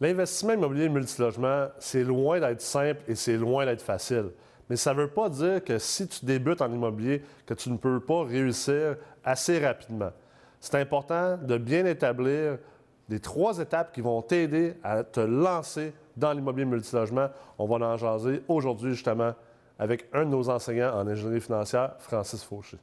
L'investissement immobilier multilogement, c'est loin d'être simple et c'est loin d'être facile. Mais ça ne veut pas dire que si tu débutes en immobilier, que tu ne peux pas réussir assez rapidement. C'est important de bien établir les trois étapes qui vont t'aider à te lancer dans l'immobilier multilogement. On va en jaser aujourd'hui justement avec un de nos enseignants en ingénierie financière, Francis Fauché.